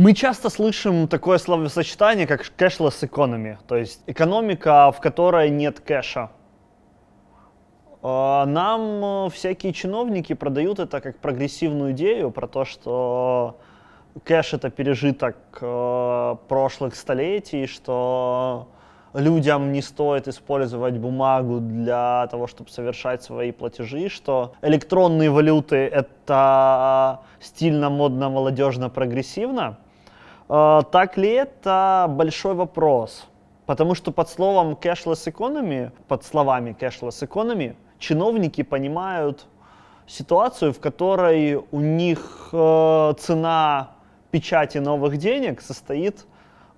Мы часто слышим такое словосочетание, как cashless economy, то есть экономика, в которой нет кэша. А, нам всякие чиновники продают это как прогрессивную идею про то, что кэш это пережиток э, прошлых столетий, что людям не стоит использовать бумагу для того, чтобы совершать свои платежи, что электронные валюты это стильно, модно, молодежно, прогрессивно. Э, так ли это большой вопрос? Потому что под словом cashless economy, под словами cashless economy, чиновники понимают ситуацию, в которой у них э, цена печати новых денег состоит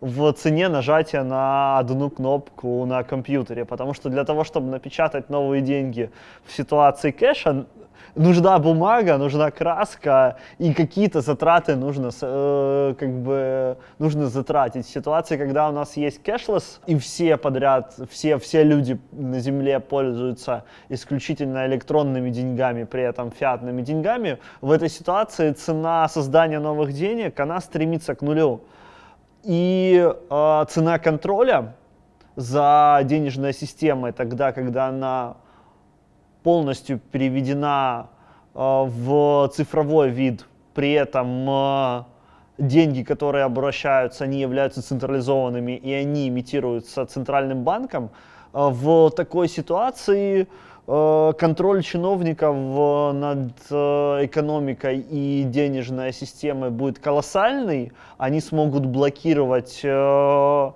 в цене нажатия на одну кнопку на компьютере, потому что для того, чтобы напечатать новые деньги в ситуации кэша, нужна бумага, нужна краска и какие-то затраты нужно, э, как бы, нужно затратить. В ситуации, когда у нас есть кэшлес, и все подряд, все, все люди на Земле пользуются исключительно электронными деньгами, при этом фиатными деньгами, в этой ситуации цена создания новых денег, она стремится к нулю. И э, цена контроля за денежной системой тогда, когда она полностью переведена э, в цифровой вид, при этом э, деньги, которые обращаются, они являются централизованными и они имитируются центральным банком, э, в такой ситуации контроль чиновников над экономикой и денежной системой будет колоссальный, они смогут блокировать э,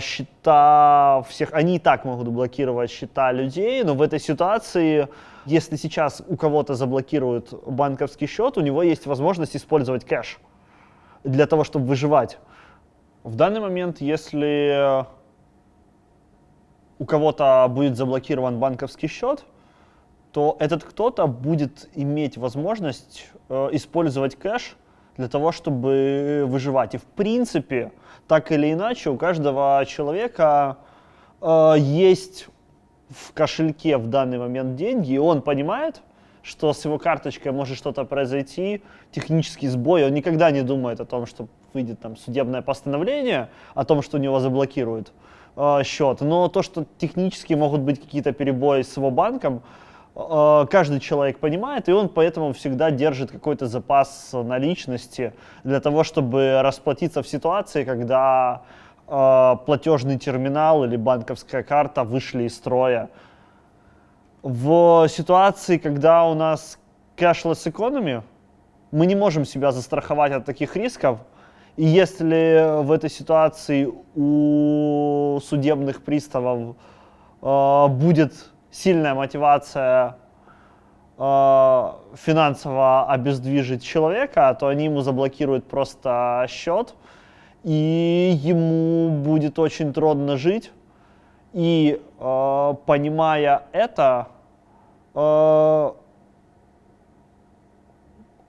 счета всех, они и так могут блокировать счета людей, но в этой ситуации, если сейчас у кого-то заблокируют банковский счет, у него есть возможность использовать кэш для того, чтобы выживать. В данный момент, если у кого-то будет заблокирован банковский счет, то этот кто-то будет иметь возможность э, использовать кэш для того, чтобы выживать. И в принципе, так или иначе, у каждого человека э, есть в кошельке в данный момент деньги, и он понимает, что с его карточкой может что-то произойти, технический сбой, он никогда не думает о том, что выйдет там судебное постановление, о том, что у него заблокируют э, счет. Но то, что технически могут быть какие-то перебои с его банком, Э, каждый человек понимает, и он поэтому всегда держит какой-то запас наличности для того, чтобы расплатиться в ситуации, когда э, платежный терминал или банковская карта вышли из строя. В ситуации, когда у нас cashless economy, мы не можем себя застраховать от таких рисков, и если в этой ситуации у судебных приставов э, будет сильная мотивация э, финансово обездвижить человека, то они ему заблокируют просто счет, и ему будет очень трудно жить. И э, понимая это, э,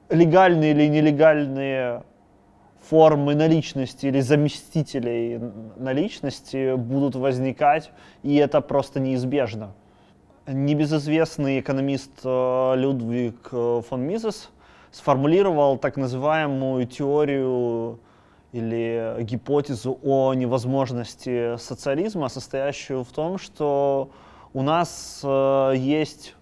легальные или нелегальные формы наличности или заместителей наличности будут возникать, и это просто неизбежно. Небезызвестный экономист э, Людвиг э, фон Мизес сформулировал так называемую теорию или гипотезу о невозможности социализма, состоящую в том, что у нас э, есть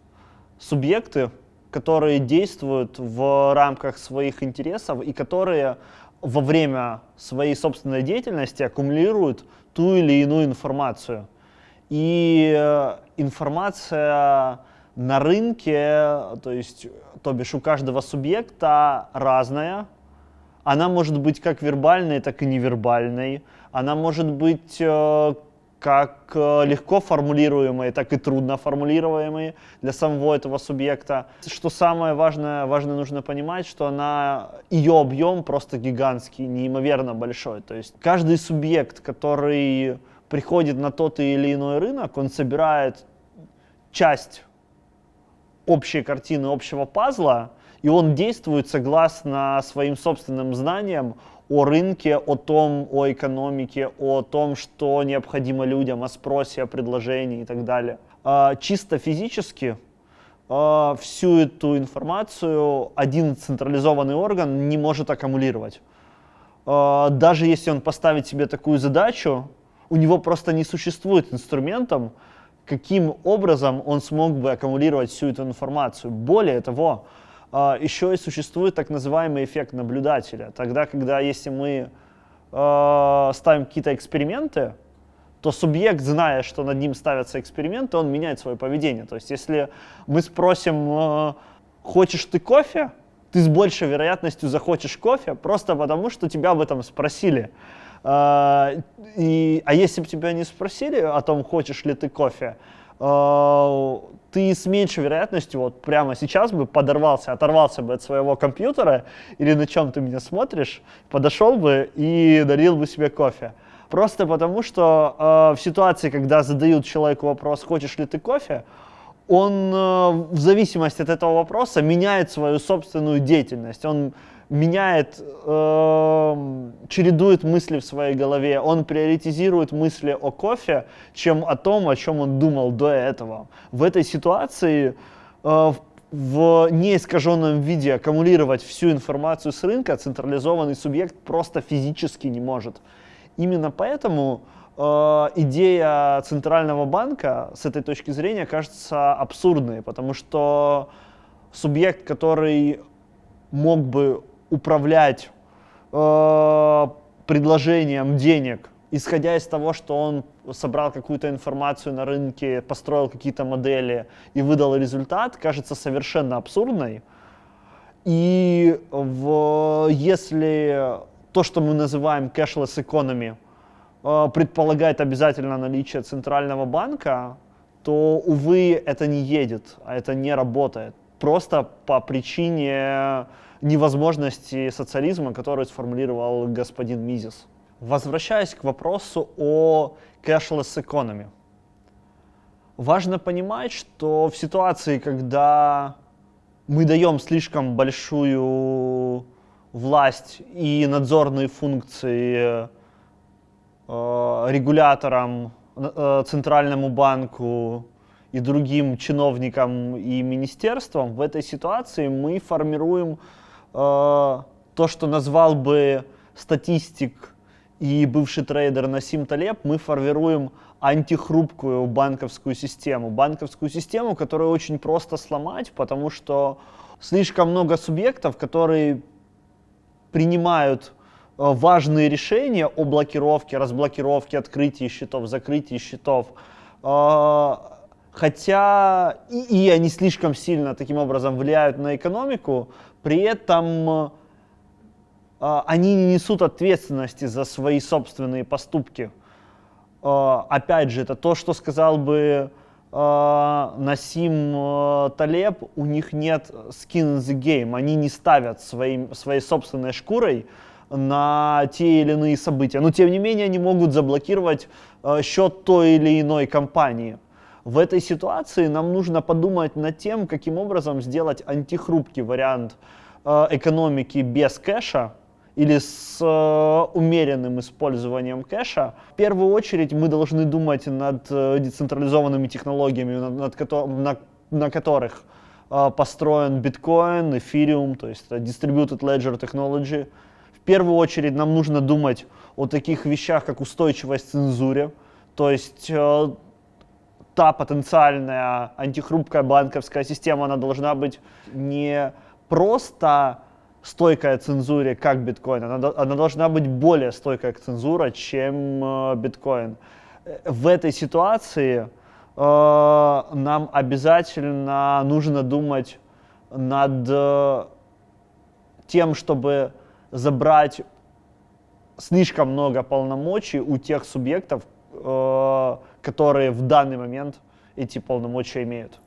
субъекты, которые действуют в рамках своих интересов и которые во время своей собственной деятельности аккумулируют ту или иную информацию. И информация на рынке, то есть, то бишь у каждого субъекта разная. Она может быть как вербальной, так и невербальной. Она может быть э, как э, легко формулируемой, так и трудно формулируемой для самого этого субъекта. Что самое важное, важно нужно понимать, что она, ее объем просто гигантский, неимоверно большой. То есть каждый субъект, который приходит на тот или иной рынок, он собирает часть общей картины, общего пазла, и он действует согласно своим собственным знаниям о рынке, о том, о экономике, о том, что необходимо людям, о спросе, о предложении и так далее. А, чисто физически а, всю эту информацию один централизованный орган не может аккумулировать. э, даже если он поставит себе такую задачу, у него просто не существует инструментом, каким образом он смог бы аккумулировать всю эту информацию. Более того, еще и существует так называемый эффект наблюдателя. Тогда, когда если мы э, ставим какие-то эксперименты, то субъект, зная, что над ним ставятся эксперименты, он меняет свое поведение. То есть если мы спросим, э, хочешь ты кофе, ты с большей вероятностью захочешь кофе, просто потому что тебя об этом спросили. А, и, а если бы тебя не спросили о том, хочешь ли ты кофе, ты с меньшей вероятностью вот прямо сейчас бы подорвался, оторвался бы от своего компьютера или на чем ты меня смотришь, подошел бы и дарил бы себе кофе. Просто потому, что э, в ситуации, когда задают человеку вопрос, хочешь ли ты кофе, он э, в зависимости от этого вопроса меняет свою собственную деятельность. Он меняет, э, чередует мысли в своей голове, он приоритизирует мысли о кофе, чем о том, о чем он думал до этого. В этой ситуации э, в неискаженном виде аккумулировать всю информацию с рынка централизованный субъект просто физически не может. Именно поэтому э, идея центрального банка с этой точки зрения кажется абсурдной, потому что субъект, который мог бы управлять э, предложением денег, исходя из того, что он собрал какую-то информацию на рынке, построил какие-то модели и выдал результат, кажется совершенно абсурдной. И в, если то, что мы называем cashless economy, э, предполагает обязательно наличие центрального банка, то, увы, это не едет, а это не работает. Просто по причине невозможности социализма, который сформулировал господин Мизис. Возвращаясь к вопросу о cashless economy. Важно понимать, что в ситуации, когда мы даем слишком большую власть и надзорные функции э, регуляторам, э, центральному банку и другим чиновникам и министерствам, в этой ситуации мы формируем то, что назвал бы статистик и бывший трейдер Насим Талеб, мы формируем антихрупкую банковскую систему. Банковскую систему, которую очень просто сломать, потому что слишком много субъектов, которые принимают э, важные решения о блокировке, разблокировке, открытии счетов, закрытии счетов. Э, хотя и, и они слишком сильно таким образом влияют на экономику, при этом э, они не несут ответственности за свои собственные поступки. Опять же, это то, что сказал бы Насим э, Талеб, у них нет skin in the game, они не ставят своим, своей собственной шкурой на те или иные события. Но тем не менее они могут заблокировать э, счет той или иной компании. В этой ситуации нам нужно подумать над тем, каким образом сделать антихрупкий вариант э, экономики без кэша, или с э, умеренным использованием кэша, в первую очередь мы должны думать над э, децентрализованными технологиями, над, над, на, на которых э, построен биткоин, эфириум, то есть Distributed Ledger Technology. В первую очередь нам нужно думать о таких вещах, как устойчивость цензуре, то есть э, та потенциальная антихрупкая банковская система, она должна быть не просто стойкая к цензуре, как биткоин. Она, она должна быть более стойкая к цензуре, чем э, биткоин. В этой ситуации э, нам обязательно нужно думать над э, тем, чтобы забрать слишком много полномочий у тех субъектов, э, которые в данный момент эти полномочия имеют.